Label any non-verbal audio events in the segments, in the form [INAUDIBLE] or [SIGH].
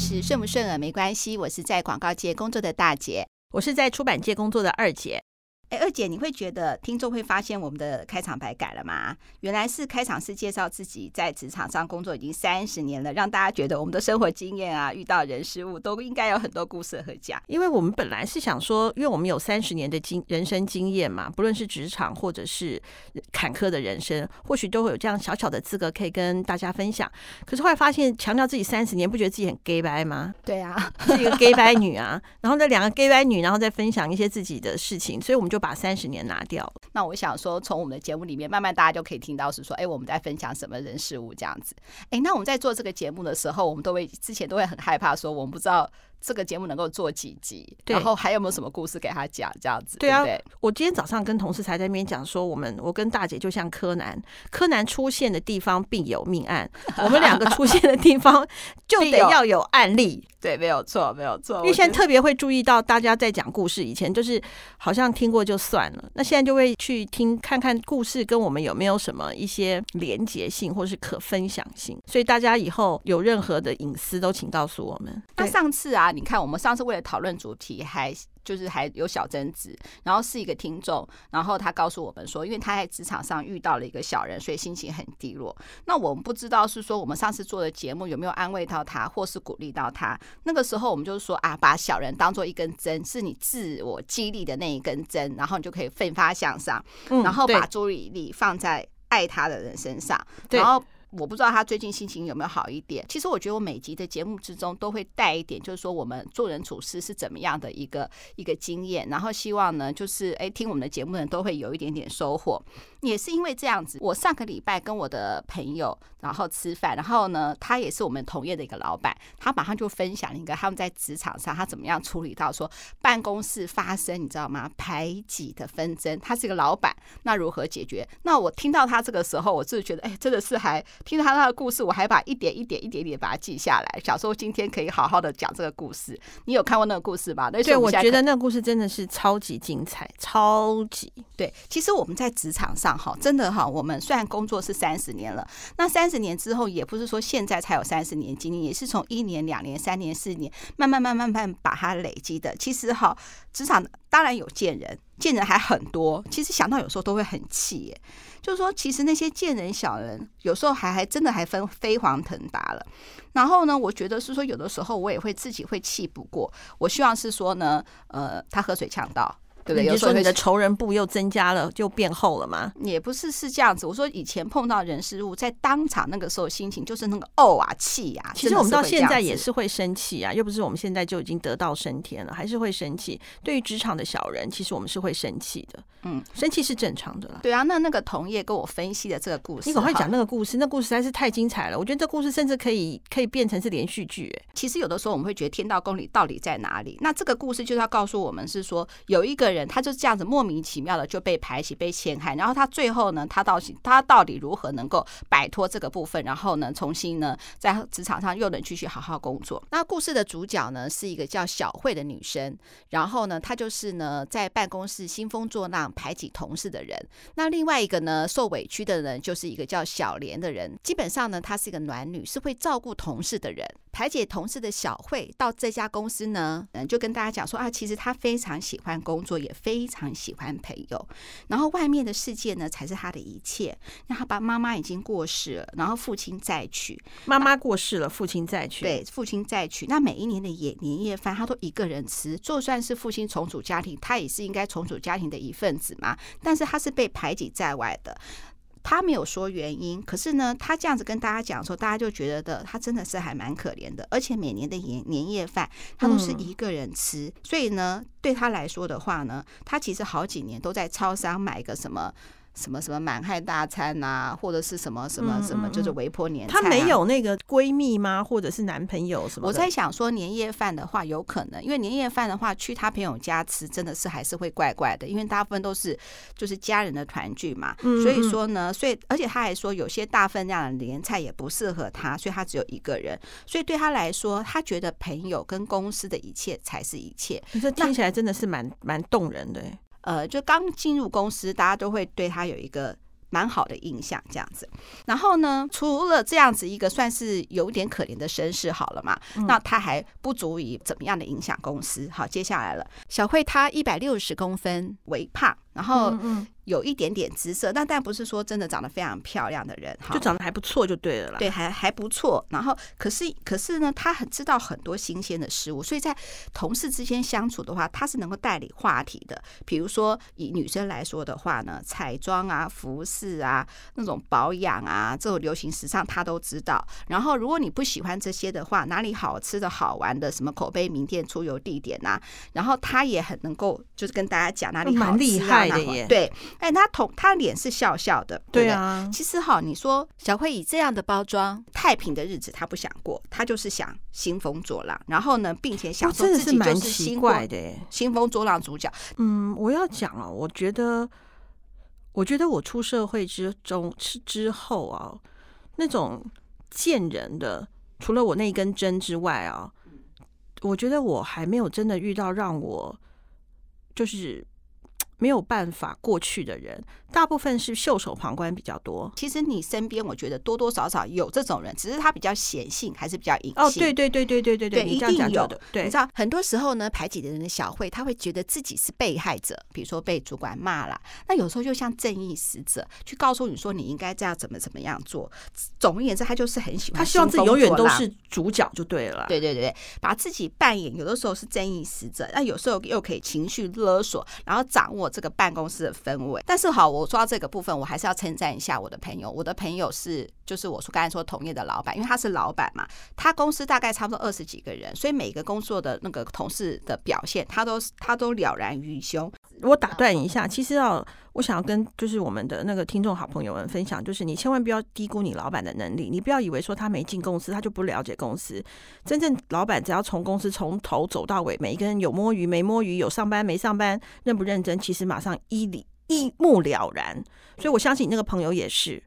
是顺不顺耳没关系，我是在广告界工作的大姐，我是在出版界工作的二姐。哎，二姐，你会觉得听众会发现我们的开场白改了吗？原来是开场是介绍自己在职场上工作已经三十年了，让大家觉得我们的生活经验啊，遇到人事物都应该有很多故事和讲。因为我们本来是想说，因为我们有三十年的经人生经验嘛，不论是职场或者是坎坷的人生，或许都会有这样小小的资格可以跟大家分享。可是后来发现，强调自己三十年，不觉得自己很 gay 白吗？对啊，是一个 gay 白女啊。然后那两个 gay 白女，然后再分享一些自己的事情，所以我们就。把三十年拿掉，那我想说，从我们的节目里面，慢慢大家就可以听到是说，哎，我们在分享什么人事物这样子。哎，那我们在做这个节目的时候，我们都会之前都会很害怕说，我们不知道。这个节目能够做几集？然后还有没有什么故事给他讲？这样子对啊。对，我今天早上跟同事才在那边讲说，我们我跟大姐就像柯南，柯南出现的地方必有命案，我们两个出现的地方就得要有案例。[LAUGHS] 对，没有错，没有错。因为现在特别会注意到大家在讲故事，以前就是好像听过就算了，那现在就会去听看看故事跟我们有没有什么一些连结性或是可分享性。所以大家以后有任何的隐私都请告诉我们。那上次啊。你看，我们上次为了讨论主题，还就是还有小争执，然后是一个听众，然后他告诉我们说，因为他在职场上遇到了一个小人，所以心情很低落。那我们不知道是说我们上次做的节目有没有安慰到他，或是鼓励到他。那个时候我们就是说啊，把小人当做一根针，是你自我激励的那一根针，然后你就可以奋发向上，然后把注意力放在爱他的人身上，然后。我不知道他最近心情有没有好一点。其实我觉得我每集的节目之中都会带一点，就是说我们做人处事是怎么样的一个一个经验，然后希望呢，就是诶听我们的节目的人都会有一点点收获。也是因为这样子，我上个礼拜跟我的朋友然后吃饭，然后呢，他也是我们同业的一个老板，他马上就分享了一个他们在职场上他怎么样处理到说办公室发生你知道吗排挤的纷争，他是一个老板，那如何解决？那我听到他这个时候，我就是觉得哎，真的是还听到他那个故事，我还把一点一点一点点把它记下来，想说今天可以好好的讲这个故事。你有看过那个故事吗？对，我觉得那个故事真的是超级精彩，超级对。其实我们在职场上。哈，真的哈，我们虽然工作是三十年了，那三十年之后也不是说现在才有三十年经验，也是从一年、两年、三年、四年，慢慢、慢、慢慢把它累积的。其实哈，职场当然有贱人，贱人还很多。其实想到有时候都会很气耶，就是说，其实那些贱人小人，有时候还还真的还分飞黄腾达了。然后呢，我觉得是说，有的时候我也会自己会气不过。我希望是说呢，呃，他喝水呛到。对不对？有时候你的仇人簿又增加了，就变厚了吗？也不是是这样子。我说以前碰到人事物，在当场那个时候心情就是那个怄啊气啊。其实我们到现在也是会生气啊，又不是我们现在就已经得道升天了，还是会生气。对于职场的小人，其实我们是会生气的。嗯，生气是正常的啦。对啊，那那个同业跟我分析的这个故事，你赶快讲那个故事。那故事实在是太精彩了，我觉得这故事甚至可以可以变成是连续剧。哎，其实有的时候我们会觉得天道公理到底在哪里？那这个故事就是要告诉我们是说，有一个人他就这样子。莫名其妙的就被排挤、被陷害，然后他最后呢，他到他到底如何能够摆脱这个部分，然后呢，重新呢在职场上又能继续好好工作？那故事的主角呢是一个叫小慧的女生，然后呢，她就是呢在办公室兴风作浪、排挤同事的人。那另外一个呢受委屈的人就是一个叫小莲的人，基本上呢，她是一个暖女，是会照顾同事的人。排解同事的小慧到这家公司呢，嗯，就跟大家讲说啊，其实她非常喜欢工作，也非常喜欢朋友，然后外面的世界呢才是他的一切。那他爸爸妈妈已经过世了，然后父亲再娶，妈妈过世了，父亲再娶，对，父亲再娶。那每一年的年年夜饭，他都一个人吃。就算是父亲重组家庭，他也是应该重组家庭的一份子嘛。但是他是被排挤在外的。他没有说原因，可是呢，他这样子跟大家讲的时候，大家就觉得的他真的是还蛮可怜的，而且每年的年年夜饭他都是一个人吃，嗯，所以呢，对他来说的话呢，他其实好几年都在超商买个什么。什么什么满汉大餐呐、啊，或者是什么什么什么，就是微波年菜、啊。她没有那个闺蜜吗？或者是男朋友什么？我在想说年夜饭的话，有可能，因为年夜饭的话，去她朋友家吃，真的是还是会怪怪的，因为大部分都是就是家人的团聚嘛。所以说呢，所以而且他还说有些大分量的年菜也不适合他，所以他只有一个人。所以对他来说，他觉得朋友跟公司的一切才是一切。这听起来真的是蛮蛮动人的。呃，就刚进入公司，大家都会对他有一个蛮好的印象这样子。然后呢，除了这样子一个算是有点可怜的身世好了嘛，嗯、那他还不足以怎么样的影响公司。好，接下来了，小慧她一百六十公分，微胖，然后有一点点姿色，但但不是说真的长得非常漂亮的人，就长得还不错就对了啦。对，还还不错。然后可是可是呢，他很知道很多新鲜的事物，所以在同事之间相处的话，他是能够带理话题的。比如说以女生来说的话呢，彩妆啊、服饰啊、那种保养啊、这种流行时尚，他都知道。然后如果你不喜欢这些的话，哪里好吃的好玩的，什么口碑名店、出游地点啊，然后他也很能够就是跟大家讲哪里好吃啊，蛮厉害的耶。对。哎，他同他脸是笑笑的，对，啊。其实哈，你说小慧以这样的包装，太平的日子他不想过，他就是想兴风作浪。然后呢，并且想说自己就是新怪的兴风作浪主角。嗯，我要讲啊，我觉得，我觉得我出社会之中之之后啊，那种见人的，除了我那一根针之外啊，我觉得我还没有真的遇到让我就是。没有办法过去的人，大部分是袖手旁观比较多。其实你身边，我觉得多多少少有这种人，只是他比较显性，还是比较隐性。哦，对对对对对对对，一定有的。对，你知道，很多时候呢，排挤的人的小慧，他会觉得自己是被害者，比如说被主管骂了，那有时候就像正义使者，去告诉你说你应该这样怎么怎么样做。总而言之，他就是很喜欢，他希望自己永远都是主角就对了。对对对对，把自己扮演，有的时候是正义使者，那有时候又可以情绪勒索，然后掌握。这个办公室的氛围，但是好，我说到这个部分，我还是要称赞一下我的朋友。我的朋友是，就是我说刚才说同业的老板，因为他是老板嘛，他公司大概差不多二十几个人，所以每个工作的那个同事的表现，他都他都了然于胸。我打断一下，其实啊，我想要跟就是我们的那个听众好朋友们分享，就是你千万不要低估你老板的能力，你不要以为说他没进公司，他就不了解公司。真正老板只要从公司从头走到尾，每一个人有摸鱼没摸鱼，有上班没上班，认不认真，其实马上一理一目了然。所以我相信你那个朋友也是，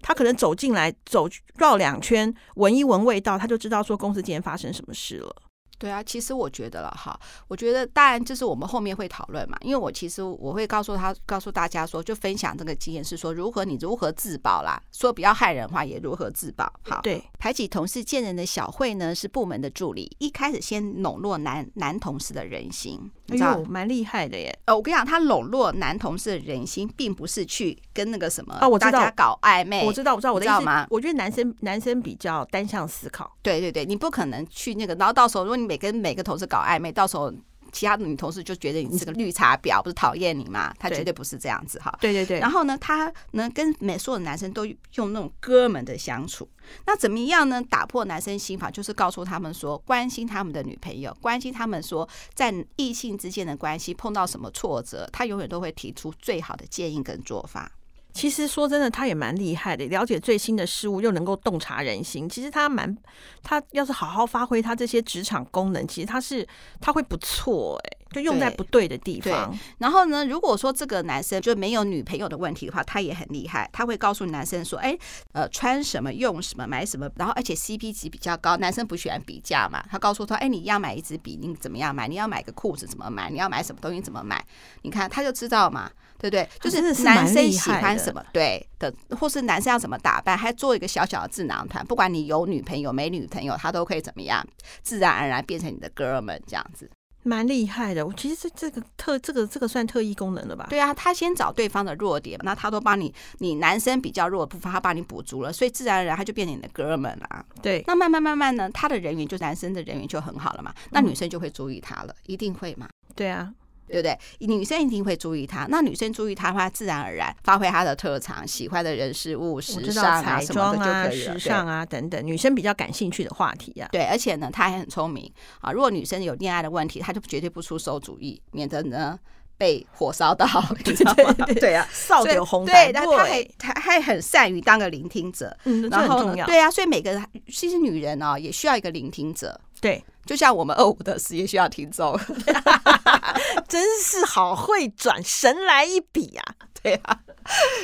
他可能走进来走绕两圈，闻一闻味道，他就知道说公司今天发生什么事了。对啊，其实我觉得了哈，我觉得当然就是我们后面会讨论嘛，因为我其实我会告诉他，告诉大家说，就分享这个经验是说，如何你如何自保啦，说比较害人的话也如何自保。好，对，排挤同事见人的小慧呢是部门的助理，一开始先笼络男男同事的人心，你知道，蛮厉害的耶。呃，我跟你讲，他笼络男同事的人心，并不是去跟那个什么啊，我知道，大家搞暧昧，我知道，我知道，我知道吗？我觉得男生男生比较单向思考，对对对，你不可能去那个，然后到时候如果你每跟每个同事搞暧昧，到时候其他的女同事就觉得你是个绿茶婊，不是讨厌你吗？他绝对不是这样子哈。对对对。然后呢，他呢跟每所有的男生都用那种哥们的相处。那怎么样呢？打破男生心法，就是告诉他们说，关心他们的女朋友，关心他们说，在异性之间的关系碰到什么挫折，他永远都会提出最好的建议跟做法。其实说真的，他也蛮厉害的，了解最新的事物，又能够洞察人心。其实他蛮，他要是好好发挥他这些职场功能，其实他是他会不错哎、欸，就用在不对的地方。然后呢，如果说这个男生就没有女朋友的问题的话，他也很厉害，他会告诉男生说，哎，呃，穿什么用什么买什么，然后而且 CP 值比较高。男生不喜欢比价嘛，他告诉他，哎，你要买一支笔，你怎么样买？你要买个裤子怎么买？你要买什么东西怎么买？你看他就知道嘛。对对，就是男生喜欢什么，对的，或是男生要怎么打扮，还做一个小小的智囊团，不管你有女朋友没女朋友，他都可以怎么样，自然而然变成你的哥们这样子，蛮厉害的。我其实这这个特这个这个算特异功能了吧？对啊，他先找对方的弱点，那他都帮你，你男生比较弱的部分，他帮你补足了，所以自然而然他就变成你的哥们了。对，那慢慢慢慢呢，他的人缘就男生的人缘就很好了嘛，那女生就会注意他了，一定会嘛？对啊。对不对？女生一定会注意他。那女生注意他的话，自然而然发挥她的特长，喜欢的人事物、时尚啊、彩妆啊、什么时尚啊等等，女生比较感兴趣的话题啊。对，而且呢，她还很聪明啊。如果女生有恋爱的问题，她就绝对不出馊主意，免得呢被火烧到，[LAUGHS] 你知道吗？对，[LAUGHS] 啊，扫点红对，但他还他还很善于当个聆听者，嗯，然后。对啊，所以每个人其实女人呢、哦，也需要一个聆听者。对。就像我们二五的事业需要听众，[LAUGHS] [LAUGHS] 真是好会转，神来一笔啊！对啊，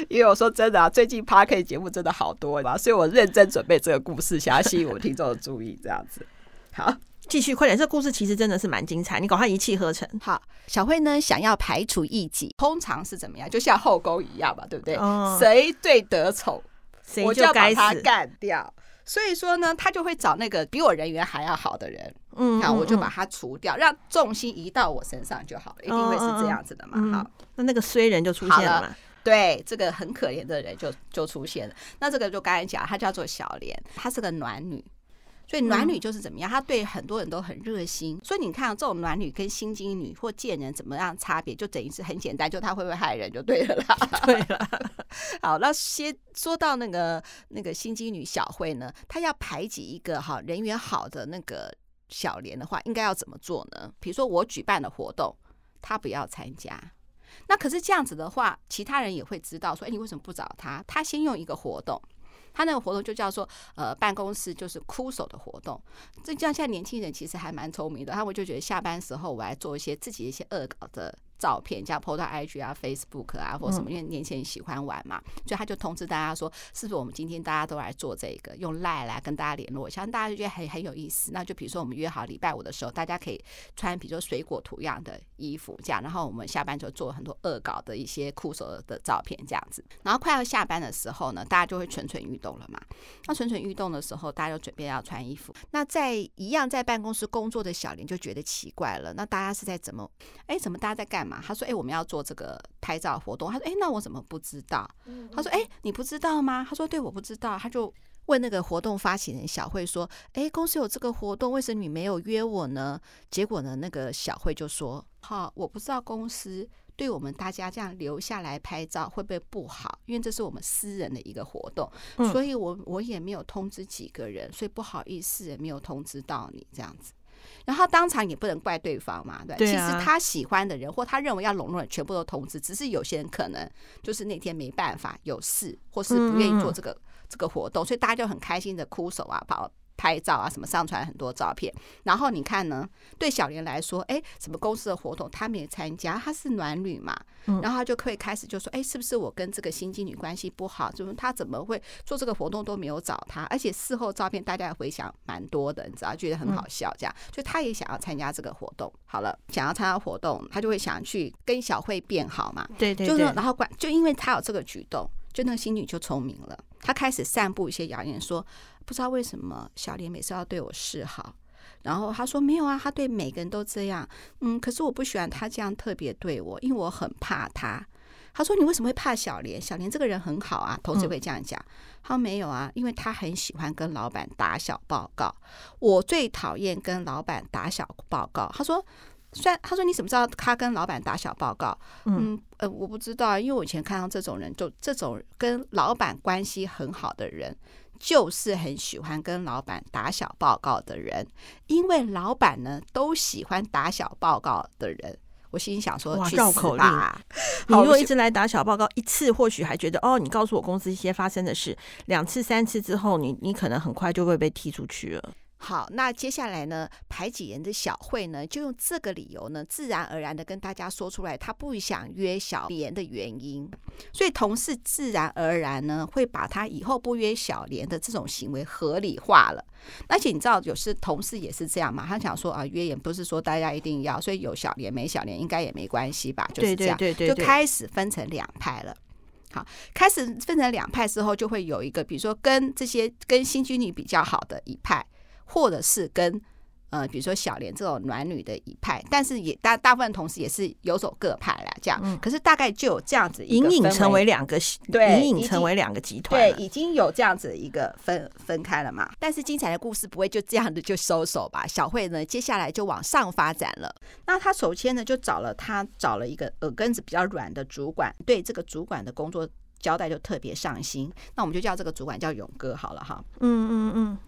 因为我说真的啊，最近 Podcast 节目真的好多嘛，所以我认真准备这个故事，想要吸引我们听众的注意，这样子。好，继续快点，这故事其实真的是蛮精彩，你赶快一气呵成。好，小慧呢想要排除异己，通常是怎么样？就像后宫一样吧，对不对？哦、谁最得宠，我就要把他干掉。所以说呢，他就会找那个比我人缘还要好的人，嗯，好，我就把他除掉，让重心移到我身上就好了，一定会是这样子的嘛。嗯、好，那那个衰人就出现了。对，这个很可怜的人就就出现了。那这个就刚才讲，他叫做小莲，她是个暖女。所以暖女就是怎么样？她对很多人都很热心。所以你看，这种暖女跟心机女或贱人怎么样差别？就等于是很简单，就她会不会害人就对了啦。[LAUGHS] 对了，好，那先说到那个那个心机女小慧呢，她要排挤一个哈人缘好的那个小莲的话，应该要怎么做呢？比如说我举办的活动，她不要参加。那可是这样子的话，其他人也会知道说，哎，你为什么不找她？她先用一个活动。他那个活动就叫做呃办公室就是哭手的活动，这这样现在年轻人其实还蛮聪明的，他们就觉得下班时候我来做一些自己一些恶搞的照片，这样 po 到 IG 啊、Facebook 啊或什么，因为年轻人喜欢玩嘛，所以他就通知大家说，是不是我们今天大家都来做这个，用 Line 来跟大家联络一下，大家就觉得很很有意思。那就比如说我们约好礼拜五的时候，大家可以穿比如说水果图样的衣服这样，然后我们下班就做很多恶搞的一些酷手的照片这样子。然后快要下班的时候呢，大家就会蠢蠢欲动了嘛。那蠢蠢欲动的时候，大家就准备要穿衣服。那在一样在办公室工作的小林就觉得奇怪了，那大家是在怎么？哎，怎么大家在干嘛？他说：“哎，我们要做这个拍照活动。”他说：“哎，那我怎么不知道？”他说：“哎，你不知道吗？”他说：“对，我不知道。”他就问那个活动发起人小慧说：“哎，公司有这个活动，为什么你没有约我呢？”结果呢，那个小慧就说：“好，我不知道公司对我们大家这样留下来拍照会不会不好，因为这是我们私人的一个活动，所以我我也没有通知几个人，所以不好意思，也没有通知到你这样子。”然后他当场也不能怪对方嘛，对，对啊，其实他喜欢的人或他认为要笼络的全部都通知，只是有些人可能就是那天没办法有事，或是不愿意做这个这个活动，所以大家就很开心的哭手啊跑。拍照啊，什么上传很多照片，然后你看呢？对小莲来说，哎，什么公司的活动她没参加，她是暖女嘛，然后她就可以开始就说，哎，是不是我跟这个心机女关系不好？就是她怎么会做这个活动都没有找她，而且事后照片大家也回想蛮多的，你知道，觉得很好笑，这样，就她也想要参加这个活动。好了，想要参加活动，她就会想去跟小慧变好嘛，对对，就是然后管，就因为她有这个举动，就那个心女就聪明了，她开始散布一些谣言说。不知道为什么小莲每次要对我示好，然后他说没有啊，他对每个人都这样。嗯，可是我不喜欢他这样特别对我，因为我很怕他。他说你为什么会怕小莲？小莲这个人很好啊，同事会这样讲。他说没有啊，因为他很喜欢跟老板打小报告。我最讨厌跟老板打小报告。他说虽然他说你怎么知道他跟老板打小报告？嗯呃，我不知道，因为我以前看到这种人，就这种跟老板关系很好的人。就是很喜欢跟老板打小报告的人，因为老板呢都喜欢打小报告的人。我心里想说，绕口令。你如果一直来打小报告，一次或许还觉得哦，你告诉我公司一些发生的事；两次、三次之后，你你可能很快就会被踢出去了。好，那接下来呢，排挤人的小慧呢，就用这个理由呢，自然而然的跟大家说出来，她不想约小莲的原因。所以同事自然而然呢，会把她以后不约小莲的这种行为合理化了。而且你知道，有时同事也是这样嘛，他想说啊，约也不是说大家一定要，所以有小莲没小莲应该也没关系吧？就是这样，对对对对对，就开始分成两派了。好，开始分成两派之后，就会有一个，比如说跟这些跟新居女比较好的一派。或者是跟呃，比如说小莲这种暖女的一派，但是也大大部分同时也是游走各派啦，这样。嗯、可是大概就有这样子一个，隐隐成为两个，对，隐隐成为两个集团，对，已经有这样子一个分分开了嘛。但是精彩的故事不会就这样的就收手吧？小慧呢，接下来就往上发展了。那她首先呢，就找了她找了一个耳根子比较软的主管，对这个主管的工作交代就特别上心。那我们就叫这个主管叫勇哥好了哈。嗯嗯嗯。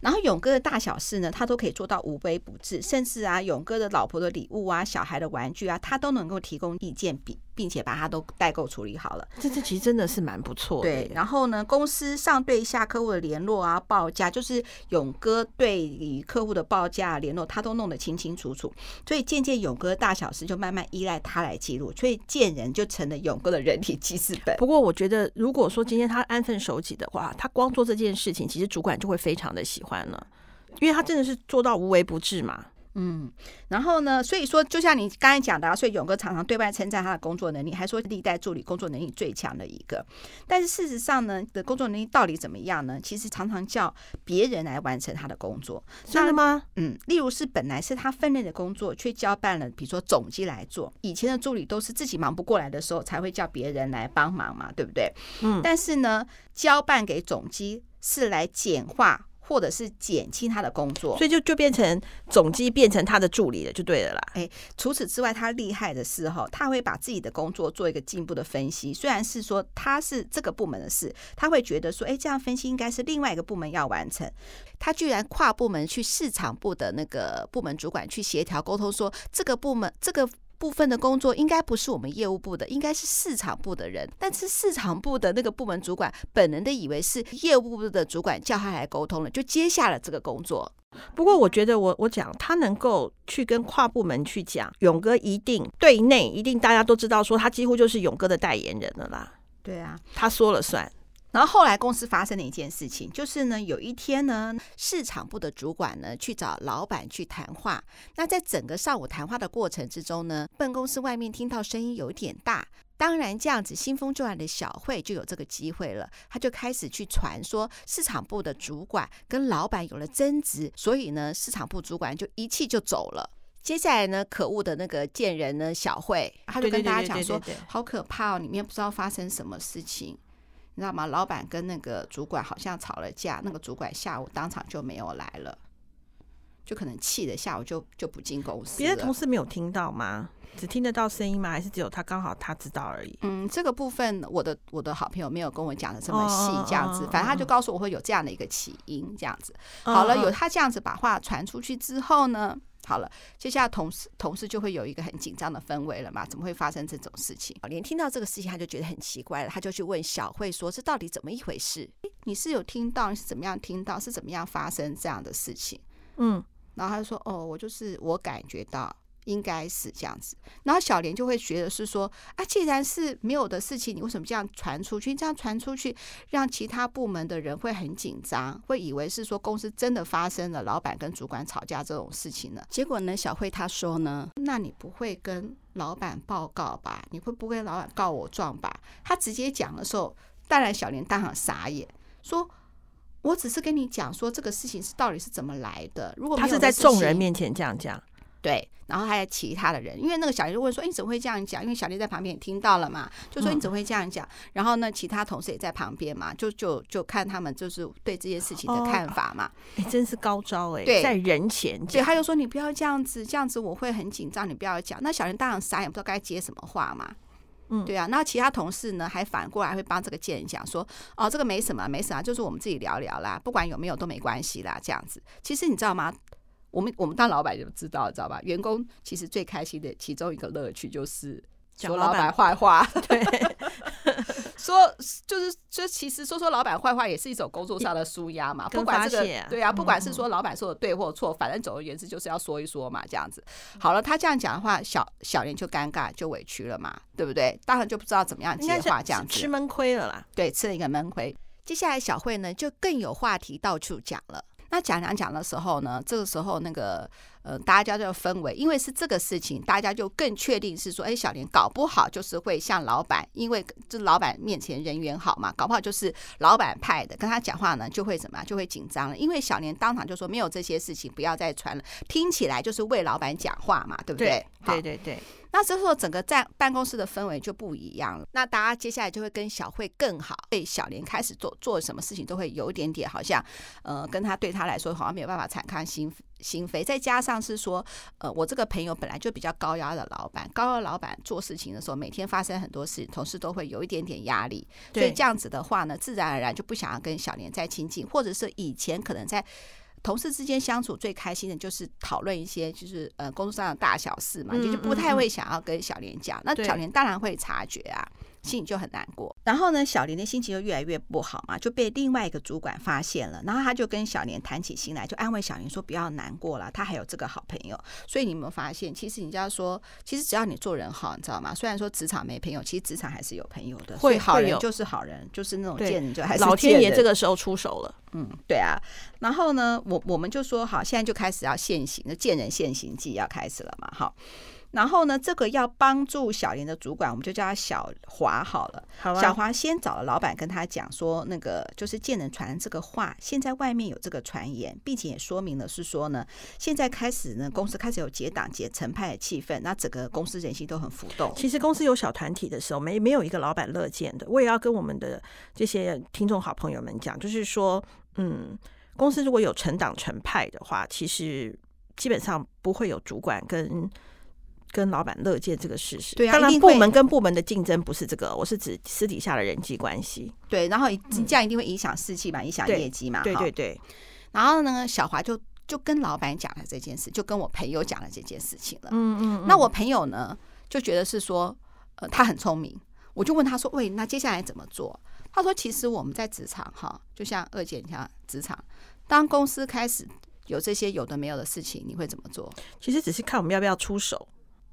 然后勇哥的大小事呢，他都可以做到无微不至，甚至啊，勇哥的老婆的礼物啊，小孩的玩具啊，他都能够提供意见，并并且把它都代购处理好了。这这其实真的是蛮不错的。对，然后呢，公司上对下客户的联络啊，报价，就是勇哥对于客户的报价联络，他都弄得清清楚楚。所以渐渐勇哥的大小事就慢慢依赖他来记录，所以见人就成了勇哥的人体记事本。不过我觉得，如果说今天他安分守己的话，他光做这件事情，其实主管就会非常的喜欢。了，因为他真的是做到无微不至嘛。嗯，然后呢，所以说，就像你刚才讲的，啊所以勇哥常常对外称赞他的工作能力，还说历代助理工作能力最强的一个。但是事实上呢，的工作能力到底怎么样呢？其实常常叫别人来完成他的工作，真的吗？嗯，例如是本来是他分内的工作，却交办了，比如说总机来做。以前的助理都是自己忙不过来的时候，才会叫别人来帮忙嘛，对不对？嗯。但是呢，交办给总机是来简化。或者是减轻他的工作，所以就就变成总机变成他的助理了，就对了啦。哎，除此之外，他厉害的是哈，他会把自己的工作做一个进一步的分析。虽然是说他是这个部门的事，他会觉得说，哎，这样分析应该是另外一个部门要完成。他居然跨部门去市场部的那个部门主管去协调沟通，说这个部门这个。部分的工作应该不是我们业务部的，应该是市场部的人。但是市场部的那个部门主管本能的以为是业务部的主管叫他来沟通了，就接下了这个工作。不过我觉得我我讲他能够去跟跨部门去讲，勇哥一定对内一定大家都知道，说他几乎就是勇哥的代言人了啦。对啊，他说了算。然后后来公司发生了一件事情，就是呢，有一天呢，市场部的主管呢去找老板去谈话。那在整个上午谈话的过程之中呢，办公室外面听到声音有点大。当然，这样子兴风作浪的小慧就有这个机会了，他就开始去传说市场部的主管跟老板有了争执，所以呢，市场部主管就一气就走了。接下来呢，可恶的那个贱人呢，小慧，他就跟大家讲说，好可怕哦，里面不知道发生什么事情。你知道吗？老板跟那个主管好像吵了架，那个主管下午当场就没有来了，就可能气的下午就就不进公司。别的同事没有听到吗？只听得到声音吗？还是只有他刚好他知道而已？嗯，这个部分我的我的好朋友没有跟我讲的这么细，这样子，反正他就告诉我会有这样的一个起因，这样子。好了，有他这样子把话传出去之后呢？好了，接下来同事同事就会有一个很紧张的氛围了嘛？怎么会发生这种事情？连听到这个事情，他就觉得很奇怪了，他就去问小慧说：“这到底怎么一回事？你是有听到？你是怎么样听到？是怎么样发生这样的事情？”嗯，然后他就说：“哦，我就是我感觉到。”应该是这样子，然后小莲就会觉得是说啊，既然是没有的事情，你为什么这样传出去？这样传出去，让其他部门的人会很紧张，会以为是说公司真的发生了老板跟主管吵架这种事情呢？结果呢，小慧她说呢，那你不会跟老板报告吧？你会不会跟老板告我状吧？她直接讲的时候，当然小莲当场傻眼，说我只是跟你讲说这个事情是到底是怎么来的。如果他是在众人面前这样讲。对，然后还有其他的人，因为那个小丽就问说：“你怎么会这样讲？”因为小丽在旁边也听到了嘛，就说：“你怎么会这样讲？”然后呢，其他同事也在旁边嘛，就就就看他们就是对这件事情的看法嘛。哎、哦，真是高招哎！对，在人前讲，对，他就说：“你不要这样子，这样子我会很紧张，你不要讲。”那小林当然傻眼，不知道该接什么话嘛。嗯，对啊。那其他同事呢，还反过来会帮这个贱人讲说：“哦，这个没什么，没什么，就是我们自己聊聊啦，不管有没有都没关系啦。”这样子，其实你知道吗？我们我们当老板就知道，知道吧？员工其实最开心的其中一个乐趣就是说老板坏话，对，[LAUGHS] 说就是就其实说说老板坏话也是一种工作上的舒压嘛。不管这个对啊，不管是说老板说的对或错，反正总而言之就是要说一说嘛，这样子。好了，他这样讲的话，小小莲就尴尬就委屈了嘛，对不对？当然就不知道怎么样接话，这样子吃闷亏了啦。对，吃了一个闷亏。接下来小慧呢就更有话题到处讲了。那讲讲讲的时候呢，这个时候那个呃，大家的氛围，因为是这个事情，大家就更确定是说，哎，小莲搞不好就是会向老板，因为这老板面前人缘好嘛，搞不好就是老板派的，跟他讲话呢就会怎么样，就会紧张了，因为小莲当场就说没有这些事情，不要再传了，听起来就是为老板讲话嘛，对不对？对对对。那之后整个在办公室的氛围就不一样了。那大家接下来就会跟小慧更好，对小莲开始做做什么事情都会有一点点好像，呃，跟他对他来说好像没有办法敞开心心扉。再加上是说，呃，我这个朋友本来就比较高压的老板，高压老板做事情的时候，每天发生很多事，同事都会有一点点压力。所以这样子的话呢，自然而然就不想要跟小莲再亲近，或者是以前可能在。同事之间相处最开心的就是讨论一些就是呃工作上的大小事嘛，就是不太会想要跟小莲讲。那小莲当然会察觉啊，心里就很难过。然后呢，小莲的心情就越来越不好嘛，就被另外一个主管发现了。然后他就跟小莲谈起心来，就安慰小莲说：“不要难过了，他还有这个好朋友。”所以你有没有发现，其实人家说，其实只要你做人好，你知道吗？虽然说职场没朋友，其实职场还是有朋友的。会好人就是好人，就是那种贱人就还是老天爷这个时候出手了。嗯，对啊。然后呢，我我们就说好，现在就开始要现行，那见人现行记要开始了嘛，好。然后呢，这个要帮助小林的主管，我们就叫他小华好了。好啊。小华先找了老板跟他讲说，那个就是见人传这个话，现在外面有这个传言，并且也说明了是说呢，现在开始呢，公司开始有结党结成派的气氛，那整个公司人心都很浮动。其实公司有小团体的时候，没没有一个老板乐见的。我也要跟我们的这些听众好朋友们讲，就是说，嗯，公司如果有成党成派的话，其实基本上不会有主管跟。跟老板乐见这个事实，对啊，当然部门跟部门的竞争不是这个，我是指私底下的人际关系。对，然后这样一定会影响士气嘛，影响业绩嘛。对对对。然后呢，小华就就跟老板讲了这件事，就跟我朋友讲了这件事情了。嗯嗯。那我朋友呢，就觉得是说，呃，他很聪明。我就问他说：“喂，那接下来怎么做？”他说：“其实我们在职场哈，就像二姐你像职场，当公司开始有这些有的没有的事情，你会怎么做？其实只是看我们要不要出手。”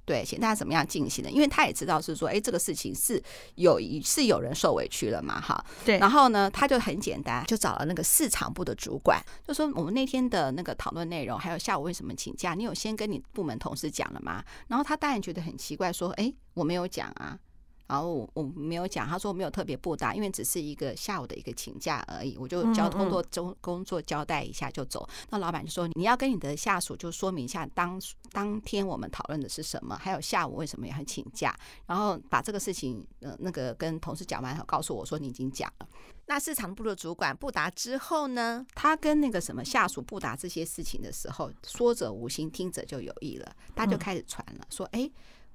对，请大家怎么样进行的？因为他也知道是说，哎，这个事情是有是有人受委屈了嘛，哈。对。然后呢，他就很简单，就找了那个市场部的主管，就说我们那天的那个讨论内容，还有下午为什么请假，你有先跟你部门同事讲了吗？然后他当然觉得很奇怪，说，哎，我没有讲啊。然后我我没有讲，他说我没有特别布达，因为只是一个下午的一个请假而已，我就交工作中工作交代一下就走。那老板就说，你要跟你的下属就说明一下当当天我们讨论的是什么，还有下午为什么也很请假，然后把这个事情呃那个跟同事讲完后，告诉我说你已经讲了。那市场部的主管布达之后呢，他跟那个什么下属布达这些事情的时候，说者无心，听者就有意了，他就开始传了，说哎。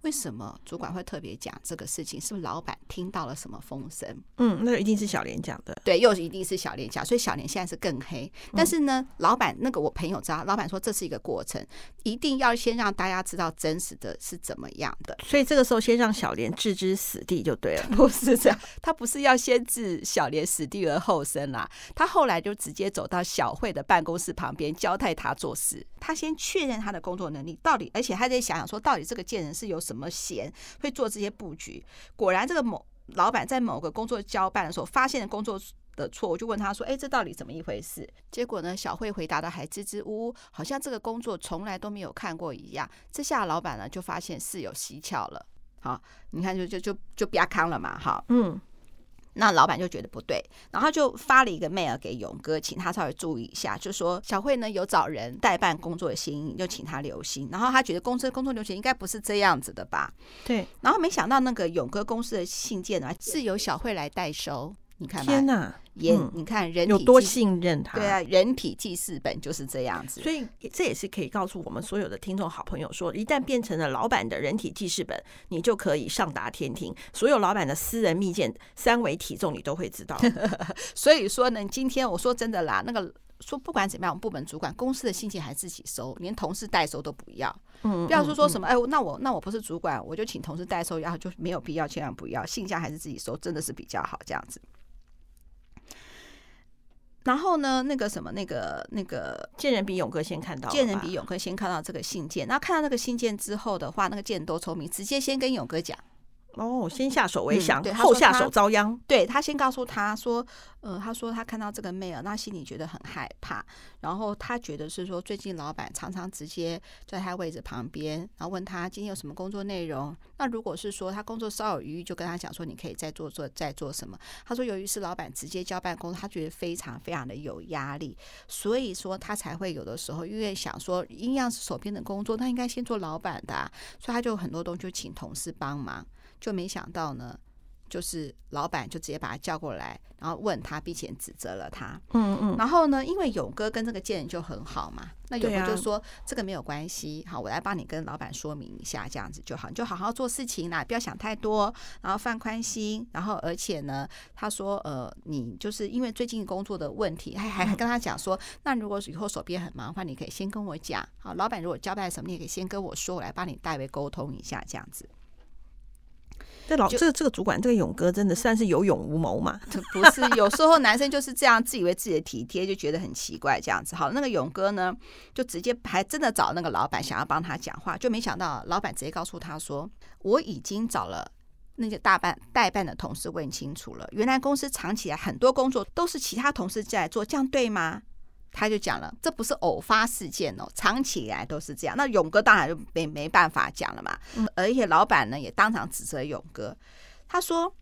为什么主管会特别讲这个事情？是不是老板听到了什么风声？嗯，那一定是小莲讲的。对，又一定是小莲讲，所以小莲现在是更黑。但是呢，老板那个我朋友知道，老板说这是一个过程，一定要先让大家知道真实的是怎么样的。所以这个时候先让小莲置之死地就对了。[LAUGHS] 不是这样，他不是要先置小莲死地而后生啦。他后来就直接走到小慧的办公室旁边，交代他做事。他先确认他的工作能力到底，而且他在想想说，到底这个贱人是有怎么闲会做这些布局？果然，这个某老板在某个工作交办的时候发现工作的错，我就问他说：“哎，这到底怎么一回事？”结果呢，小慧回答的还支支吾吾，好像这个工作从来都没有看过一样。这下老板呢就发现事有蹊跷了。好，你看就就就就比较康了嘛。哈，嗯。那老板就觉得不对，然后就发了一个 mail 给勇哥，请他稍微注意一下，就说小慧呢有找人代办工作的心意，就请他留心。然后他觉得公司工作流程应该不是这样子的吧？对。然后没想到那个勇哥公司的信件呢是由小慧来代收。你看，天哪！也、嗯、你看人体有多信任他？对啊，人体记事本就是这样子。所以这也是可以告诉我们所有的听众好朋友说，一旦变成了老板的人体记事本，你就可以上达天庭，所有老板的私人密件、三维体重你都会知道。[LAUGHS] 所以说呢，今天我说真的啦，那个说不管怎么样，我们部门主管公司的信件还自己收，连同事代收都不要。嗯，不要说说什么，哎，那我那我不是主管，我就请同事代收，然后就没有必要，千万不要，信件还是自己收，真的是比较好这样子。然后呢，那个什么，那个那个贱人比勇哥先看到，贱人比勇哥先看到这个信件。那看到那个信件之后的话，那个贱人多聪明，直接先跟勇哥讲。哦，先下手为强，嗯、后下手遭殃。对，他先告诉他说，呃，他说他看到这个 mail，那心里觉得很害怕。然后他觉得是说，最近老板常常直接在他位置旁边，然后问他今天有什么工作内容。那如果是说他工作稍有余裕，就跟他讲说，你可以再做做再做什么。他说，由于是老板直接交办工作，他觉得非常非常的有压力，所以说他才会有的时候因为想说，一样是手边的工作，他应该先做老板的啊，所以他就很多东西就请同事帮忙。就没想到呢，就是老板就直接把他叫过来，然后问他，并且指责了他。嗯嗯。然后呢，因为勇哥跟这个贱人就很好嘛，那勇哥就说、啊、这个没有关系，好，我来帮你跟老板说明一下，这样子就好，你就好好做事情啦，不要想太多，然后放宽心。然后而且呢，他说呃，你就是因为最近工作的问题，还还还跟他讲说，嗯、那如果以后手边很忙的话，你可以先跟我讲。好，老板如果交代什么，你也可以先跟我说，我来帮你代为沟通一下，这样子。这老这个这个主管这个勇哥真的算是有勇无谋嘛？[LAUGHS] 不是，有时候男生就是这样自以为自己的体贴，就觉得很奇怪这样子。好，那个勇哥呢，就直接还真的找那个老板想要帮他讲话，就没想到老板直接告诉他说：“我已经找了那些大办代办的同事问清楚了，原来公司藏起来很多工作都是其他同事在做，这样对吗？”他就讲了，这不是偶发事件哦，长期以来都是这样。那勇哥当然就没没办法讲了嘛。而且老板呢也当场指责勇哥，他说：“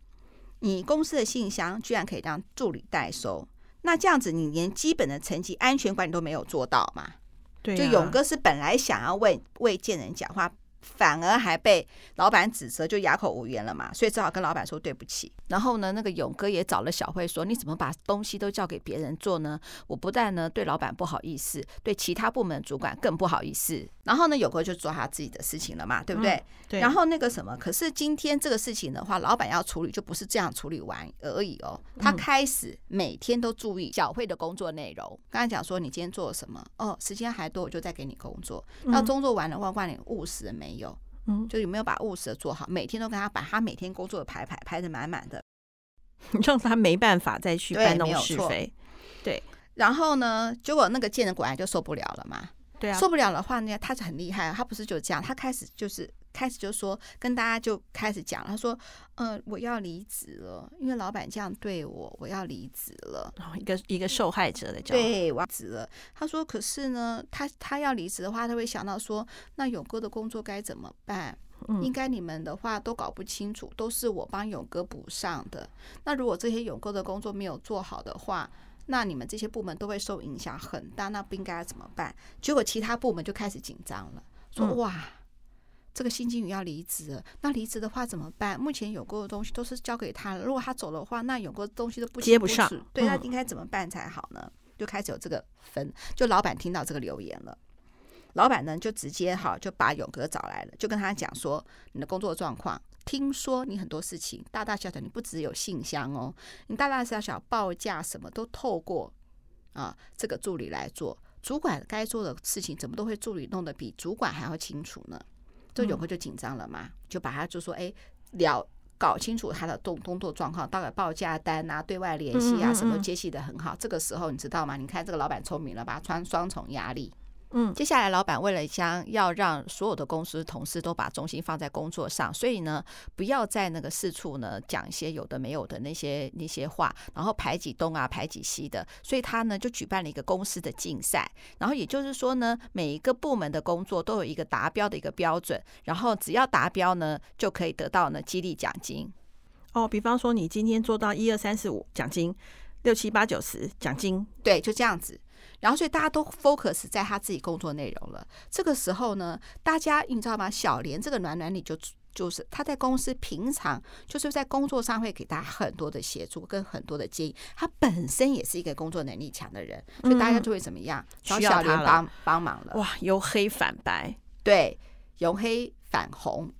你公司的信箱居然可以让助理代收，那这样子你连基本的成绩安全管理都没有做到嘛？”对，就勇哥是本来想要为为贱人讲话。反而还被老板指责，就哑口无言了嘛，所以只好跟老板说对不起。然后呢，那个勇哥也找了小慧说：“你怎么把东西都交给别人做呢？我不但呢对老板不好意思，对其他部门主管更不好意思。”然后呢，勇哥就做他自己的事情了嘛，对不对？嗯、对。然后那个什么，可是今天这个事情的话，老板要处理就不是这样处理完而已哦。他开始每天都注意小慧的工作内容。刚才讲说你今天做了什么？哦，时间还多，我就再给你工作。那工作完了，话问你务实了没有？嗯，就有没有把务实的做好？每天都跟他把他每天工作的排排排的满满的，[LAUGHS] 让他没办法再去搬弄是非。对，然后呢，结果那个贱人果然就受不了了嘛。对啊，受不了的话呢，他就很厉害，他不是就这样，他开始就是。开始就说跟大家就开始讲，他说：“嗯、呃，我要离职了，因为老板这样对我，我要离职了。”然后一个一个受害者的角度，对，我要离职了。他说：“可是呢，他他要离职的话，他会想到说，那勇哥的工作该怎么办？嗯、应该你们的话都搞不清楚，都是我帮勇哥补上的。那如果这些勇哥的工作没有做好的话，那你们这些部门都会受影响很大。那不应该怎么办？结果其他部门就开始紧张了，说：‘嗯、哇。’这个新经理要离职，那离职的话怎么办？目前勇哥的东西都是交给他了，如果他走的话，那勇哥的东西都不接不上，对，那应该怎么办才好呢？就开始有这个分，就老板听到这个留言了，老板呢就直接哈就把勇哥找来了，就跟他讲说，你的工作状况，听说你很多事情大大小小，你不只有信箱哦，你大大小小报价什么都透过啊这个助理来做，主管该做的事情怎么都会助理弄得比主管还要清楚呢？这永哥就紧张了嘛，就把他就说，哎，了搞清楚他的动工作状况，大概报价单啊、对外联系啊，什么接系的很好。这个时候你知道吗？你看这个老板聪明了吧，穿双重压力。嗯，接下来老板为了将要让所有的公司同事都把重心放在工作上，所以呢，不要在那个四处呢讲一些有的没有的那些那些话，然后排挤东啊排挤西的，所以他呢就举办了一个公司的竞赛，然后也就是说呢，每一个部门的工作都有一个达标的一个标准，然后只要达标呢，就可以得到呢激励奖金。哦，比方说你今天做到一二三四五奖金，六七八九十奖金，对，就这样子。然后，所以大家都 focus 在他自己工作内容了。这个时候呢，大家你知道吗？小莲这个暖暖女就就是他在公司平常就是在工作上会给大家很多的协助跟很多的建议。他本身也是一个工作能力强的人，所以大家就会怎么样？找小莲帮帮忙了。哇，由黑反白，对，由黑反红，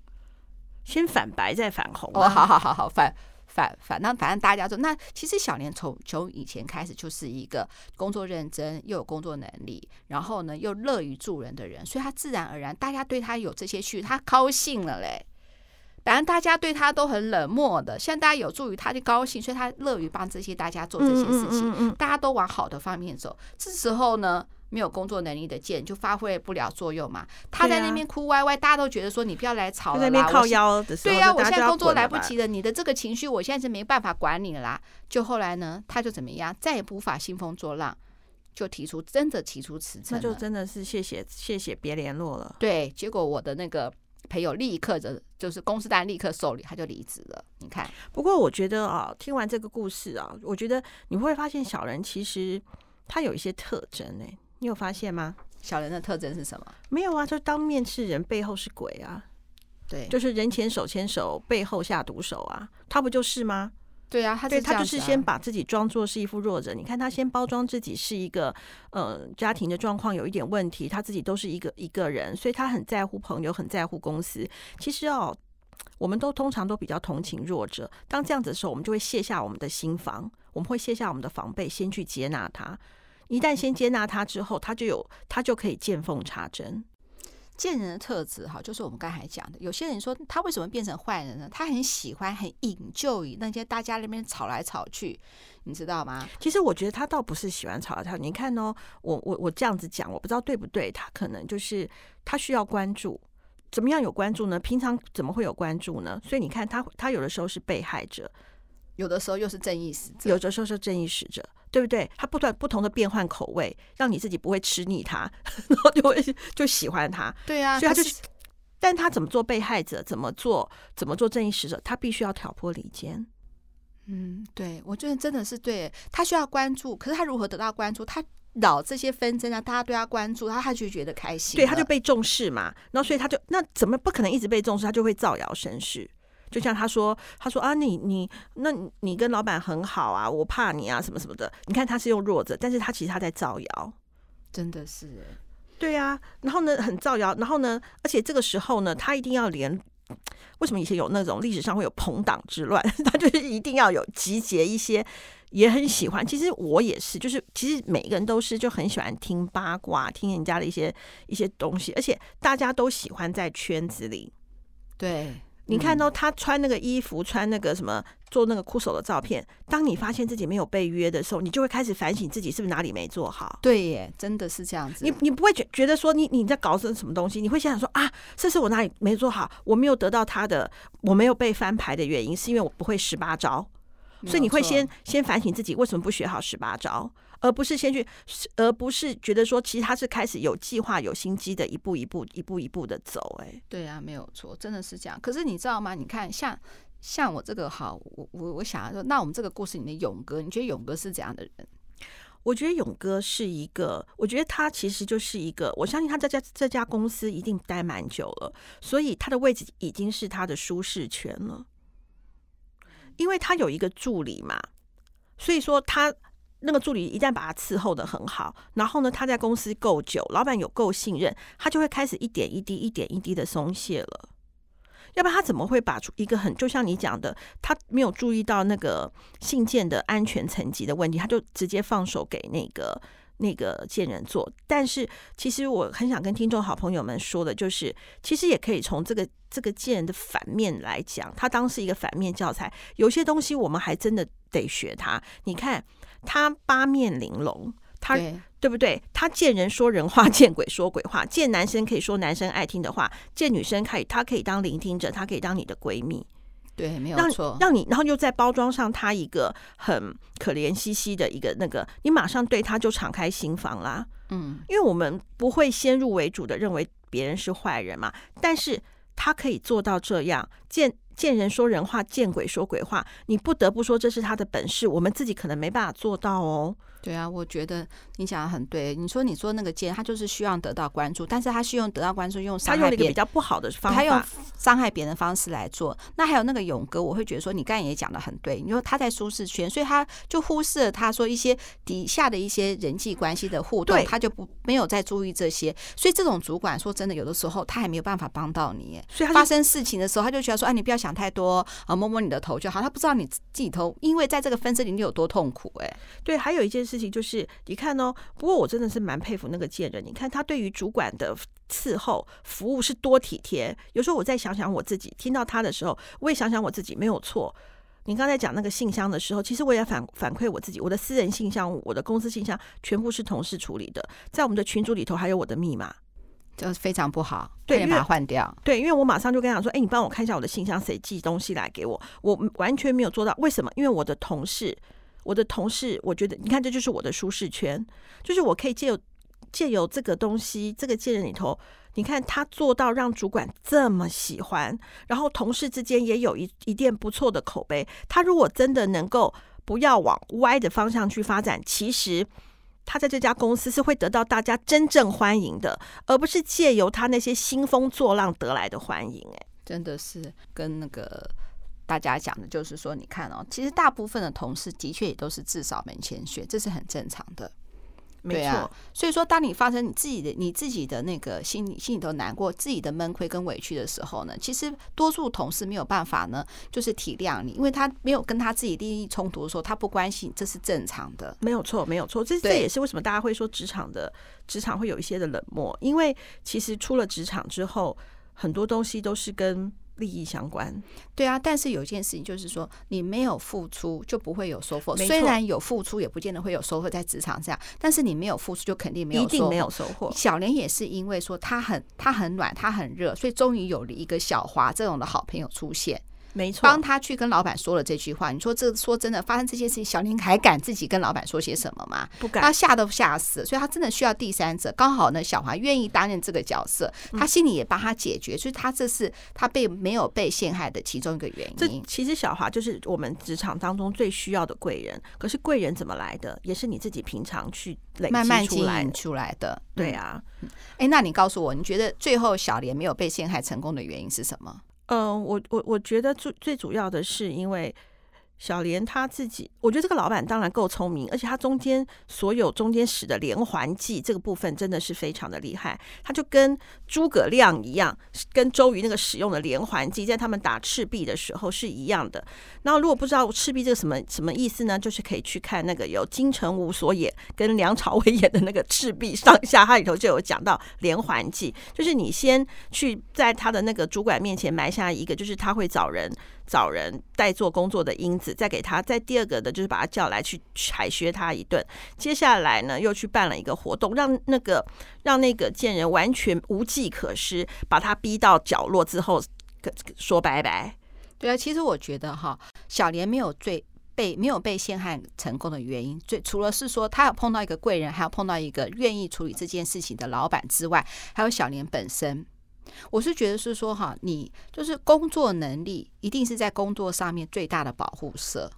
先反白再反红。哦，好好好好反。反反正反正大家说，那其实小莲从从以前开始就是一个工作认真又有工作能力，然后呢又乐于助人的人，所以他自然而然大家对他有这些需求，他高兴了嘞。反正大家对他都很冷漠的，现在大家有助于他就高兴，所以他乐于帮这些大家做这些事情，大家都往好的方面走。这时候呢。没有工作能力的贱就发挥不了作用嘛。他在那边哭歪歪，大家都觉得说你不要来吵了啦。靠腰的，对呀，我现在工作来不及了，你的这个情绪我现在是没办法管你了啦。就后来呢，他就怎么样，再也无法兴风作浪，就提出真的提出辞职。那就真的是谢谢谢谢别联络了。对，结果我的那个朋友立刻的，就是公司单立刻受理，他就离职了。你看，不过我觉得啊，听完这个故事啊，我觉得你会发现小人其实他有一些特征呢、欸。你有发现吗？小人的特征是什么？没有啊，就当面是人，背后是鬼啊。对，就是人前手牵手，背后下毒手啊。他不就是吗？对啊，他对他就是先把自己装作是一副弱者。你看他先包装自己是一个，呃，家庭的状况有一点问题，他自己都是一个一个人，所以他很在乎朋友，很在乎公司。其实哦，我们都通常都比较同情弱者。当这样子的时候，我们就会卸下我们的心防，我们会卸下我们的防备，先去接纳他。一旦先接纳他之后，他就有他就可以见缝插针。贱人的特质哈，就是我们刚才讲的，有些人说他为什么变成坏人呢？他很喜欢很引咎于那些大家那边吵来吵去，你知道吗？其实我觉得他倒不是喜欢吵来吵去。你看哦，我我我这样子讲，我不知道对不对。他可能就是他需要关注，怎么样有关注呢？平常怎么会有关注呢？所以你看他他有的时候是被害者。有的时候又是正义使者，有的时候是正义使者，对不对？他不断不同的变换口味，让你自己不会吃腻他，[LAUGHS] 然后就会就喜欢他。对啊，所以他就是，但他怎么做被害者，怎么做怎么做正义使者，他必须要挑拨离间。嗯，对，我觉得真的是对。他需要关注，可是他如何得到关注？他扰这些纷争啊，大家对他关注，他他就觉得开心，对，他就被重视嘛。然后所以他就那怎么不可能一直被重视？他就会造谣生事。就像他说，他说啊，你你那你跟老板很好啊，我怕你啊，什么什么的。你看他是用弱者，但是他其实他在造谣，真的是，对啊。然后呢，很造谣，然后呢，而且这个时候呢，他一定要连，为什么以前有那种历史上会有朋党之乱？[LAUGHS] 他就是一定要有集结一些，也很喜欢。其实我也是，就是其实每个人都是就很喜欢听八卦，听人家的一些一些东西，而且大家都喜欢在圈子里，对。你看到他穿那个衣服，穿那个什么，做那个酷手的照片。当你发现自己没有被约的时候，你就会开始反省自己是不是哪里没做好。对耶，真的是这样子。你你不会觉觉得说你你在搞什什么东西？你会想想说啊，这是我哪里没做好？我没有得到他的，我没有被翻牌的原因，是因为我不会十八招。所以你会先先反省自己为什么不学好十八招。而不是先去，而不是觉得说，其实他是开始有计划、有心机的，一步一步、一步一步的走。哎，对啊，没有错，真的是这样。可是你知道吗？你看，像像我这个好，我我我想要说，那我们这个故事里面勇哥，你觉得勇哥是怎样的人？我觉得勇哥是一个，我觉得他其实就是一个，我相信他在家这家公司一定待蛮久了，所以他的位置已经是他的舒适圈了，因为他有一个助理嘛，所以说他。那个助理一旦把他伺候的很好，然后呢，他在公司够久，老板有够信任，他就会开始一点一滴、一点一滴的松懈了。要不然他怎么会把出一个很就像你讲的，他没有注意到那个信件的安全层级的问题，他就直接放手给那个那个贱人做。但是其实我很想跟听众好朋友们说的，就是其实也可以从这个这个贱人的反面来讲，他当是一个反面教材。有些东西我们还真的得学他。你看。他八面玲珑，他对，对不对？他见人说人话，见鬼说鬼话。见男生可以说男生爱听的话，见女生可以，他可以当聆听者，他可以当你的闺蜜。对，没有错。让你，然后又在包装上他一个很可怜兮兮的一个那个，你马上对他就敞开心房啦。嗯，因为我们不会先入为主的认为别人是坏人嘛，但是他可以做到这样见。见人说人话，见鬼说鬼话，你不得不说这是他的本事，我们自己可能没办法做到哦。对啊，我觉得你讲的很对。你说你说那个贱，他就是希望得到关注，但是他希望得到关注，用伤害别人，他用一个比较不好的方法，他用伤害别人的方式来做。那还有那个勇哥，我会觉得说，你刚才也讲的很对。你说他在舒适圈，所以他就忽视了他说一些底下的一些人际关系的互动，他就不没有在注意这些。所以这种主管说真的，有的时候他还没有办法帮到你。所以他发生事情的时候，他就觉得说，哎，你不要想想太多啊，摸摸你的头就好。他不知道你自己头，因为在这个分身里你有多痛苦。哎，对，还有一件事情就是。你看哦，不过我真的是蛮佩服那个贱人。你看他对于主管的伺候服务是多体贴。有时候我再想想我自己，听到他的时候，我也想想我自己没有错。你刚才讲那个信箱的时候，其实我也反反馈我自己，我的私人信箱、我的公司信箱全部是同事处理的，在我们的群组里头还有我的密码，就非常不好。对，把它换掉。对，因为我马上就跟他说：“哎，你帮我看一下我的信箱，谁寄东西来给我？”我完全没有做到。为什么？因为我的同事。我的同事，我觉得你看，这就是我的舒适圈，就是我可以借由借由这个东西，这个借人里头，你看他做到让主管这么喜欢，然后同事之间也有一一点不错的口碑。他如果真的能够不要往歪的方向去发展，其实他在这家公司是会得到大家真正欢迎的，而不是借由他那些兴风作浪得来的欢迎。哎，真的是跟那个。大家讲的就是说，你看哦，其实大部分的同事的确也都是自扫门前雪，这是很正常的。没错。所以说，当你发生你自己的、你自己的那个心里心里头难过、自己的闷亏跟委屈的时候呢，其实多数同事没有办法呢，就是体谅你，因为他没有跟他自己利益冲突的时候，他不关心，这是正常的。没有错，没有错。这这也是为什么大家会说职场的职场会有一些的冷漠，因为其实出了职场之后，很多东西都是跟。利益相关，对啊，但是有一件事情就是说，你没有付出就不会有收获。虽然有付出，也不见得会有收获在职场上。但是你没有付出，就肯定没有，一定没有收获。小莲也是因为说他很他很暖，他很热，所以终于有了一个小华这种的好朋友出现。没错，帮他去跟老板说了这句话。你说这说真的，发生这件事情，小林还敢自己跟老板说些什么吗？不敢，他吓都吓死。所以他真的需要第三者。刚好呢，小华愿意担任这个角色，他心里也帮他解决。所以他这是他被没有被陷害的其中一个原因。这其实小华就是我们职场当中最需要的贵人。可是贵人怎么来的？也是你自己平常去累积慢慢经营出来的。对啊。哎，那你告诉我，你觉得最后小莲没有被陷害成功的原因是什么？嗯，我我我觉得最最主要的是因为。小莲他自己，我觉得这个老板当然够聪明，而且他中间所有中间使的连环计这个部分真的是非常的厉害。他就跟诸葛亮一样，跟周瑜那个使用的连环计，在他们打赤壁的时候是一样的。然后如果不知道赤壁这个什么什么意思呢，就是可以去看那个有金城武所演跟梁朝伟演的那个赤壁上下，它里头就有讲到连环计，就是你先去在他的那个主管面前埋下一个，就是他会找人。找人代做工作的因子，再给他；再第二个的，就是把他叫来去海削他一顿。接下来呢，又去办了一个活动，让那个让那个贱人完全无计可施，把他逼到角落之后，说拜拜。对啊，其实我觉得哈，小莲没有最被没有被陷害成功的原因，最除了是说他有碰到一个贵人，还有碰到一个愿意处理这件事情的老板之外，还有小莲本身。我是觉得是说哈，你就是工作能力一定是在工作上面最大的保护色，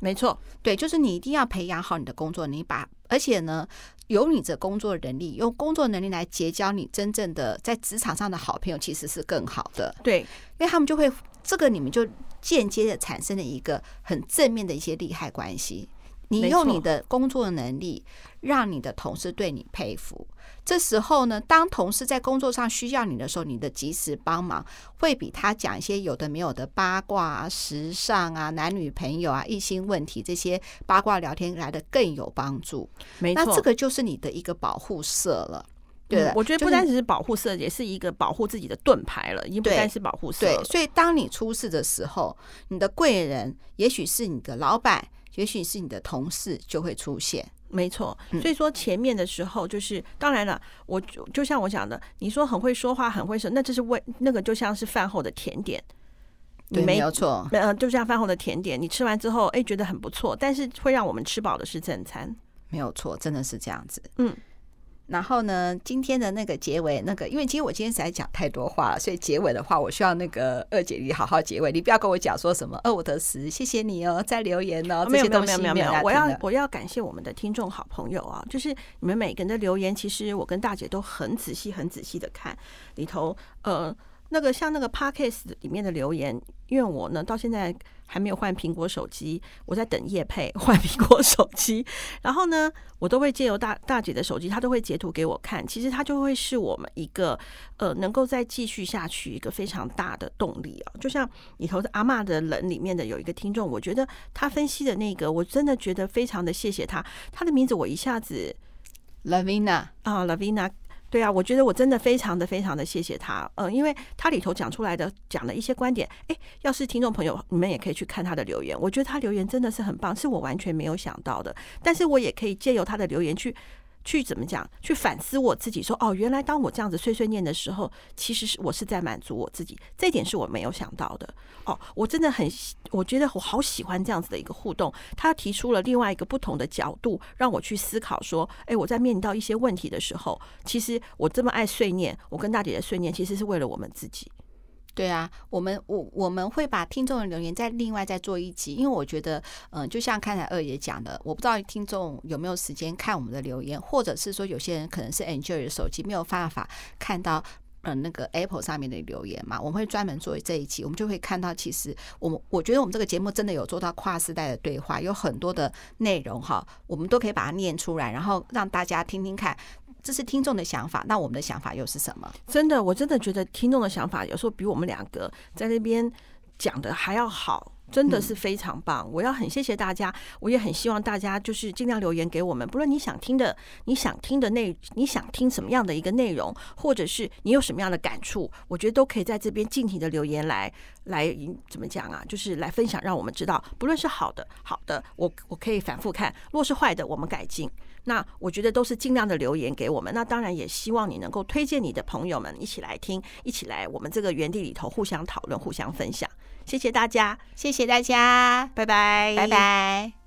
没错，对，就是你一定要培养好你的工作能力，把而且呢，有你的工作能力，用工作能力来结交你真正的在职场上的好朋友，其实是更好的，对，因为他们就会这个你们就间接的产生了一个很正面的一些利害关系。你用你的工作能力，让你的同事对你佩服。这时候呢，当同事在工作上需要你的时候，你的及时帮忙，会比他讲一些有的没有的八卦啊、时尚啊、男女朋友啊、异性问题这些八卦聊天来的更有帮助。没错，那这个就是你的一个保护色了。对、嗯，我觉得不单只是保护色，也是一个保护自己的盾牌了。已经不单是保护色了。对，所以当你出事的时候，你的贵人也许是你的老板。也许是你的同事就会出现，没错。所以说前面的时候，就是、嗯、当然了，我就就像我讲的，你说很会说话，很会说，那这是为那个就像是饭后的甜点，你，没有错，呃，就像饭后的甜点，你吃完之后，哎，觉得很不错，但是会让我们吃饱的是正餐，没有错，真的是这样子，嗯。然后呢，今天的那个结尾，那个因为其实我今天实在讲太多话了，所以结尾的话，我需要那个二姐你好好结尾，你不要跟我讲说什么二五得十，谢谢你哦，在留言哦，没有没有没有没有没有，我要我要感谢我们的听众好朋友啊，就是你们每个人的留言，其实我跟大姐都很仔细很仔细的看里头，呃。那个像那个 Podcast 里面的留言，因为我呢到现在还没有换苹果手机，我在等叶配 [LAUGHS] 换苹果手机，然后呢，我都会借由大大姐的手机，她都会截图给我看，其实她就会是我们一个呃能够再继续下去一个非常大的动力啊。就像里头的阿嬷的人里面的有一个听众，我觉得他分析的那个，我真的觉得非常的谢谢他，他的名字我一下子 Lavina 啊 Lavina。对啊，我觉得我真的非常的非常的谢谢他，嗯，因为他里头讲出来的讲了一些观点，诶，要是听众朋友你们也可以去看他的留言，我觉得他留言真的是很棒，是我完全没有想到的，但是我也可以借由他的留言去。去怎么讲？去反思我自己，说哦，原来当我这样子碎碎念的时候，其实是我是在满足我自己，这点是我没有想到的。哦，我真的很，我觉得我好喜欢这样子的一个互动。他提出了另外一个不同的角度，让我去思考，说，哎，我在面临到一些问题的时候，其实我这么爱碎念，我跟大姐的碎念，其实是为了我们自己。对啊，我们我我们会把听众的留言再另外再做一集，因为我觉得，嗯、就像刚才二爷讲的，我不知道听众有没有时间看我们的留言，或者是说有些人可能是 Android 的手机没有办法看到。呃那个 Apple 上面的留言嘛，我们会专门做这一期，我们就会看到，其实我们我觉得我们这个节目真的有做到跨时代的对话，有很多的内容哈，我们都可以把它念出来，然后让大家听听看，这是听众的想法，那我们的想法又是什么？真的，我真的觉得听众的想法有时候比我们两个在那边讲的还要好。真的是非常棒，我要很谢谢大家，我也很希望大家就是尽量留言给我们，不论你想听的，你想听的内，你想听什么样的一个内容，或者是你有什么样的感触，我觉得都可以在这边尽情的留言来来怎么讲啊，就是来分享，让我们知道，不论是好的好的，我我可以反复看，若是坏的，我们改进。那我觉得都是尽量的留言给我们，那当然也希望你能够推荐你的朋友们一起来听，一起来我们这个园地里头互相讨论、互相分享。谢谢大家，谢谢大家，拜拜，拜拜。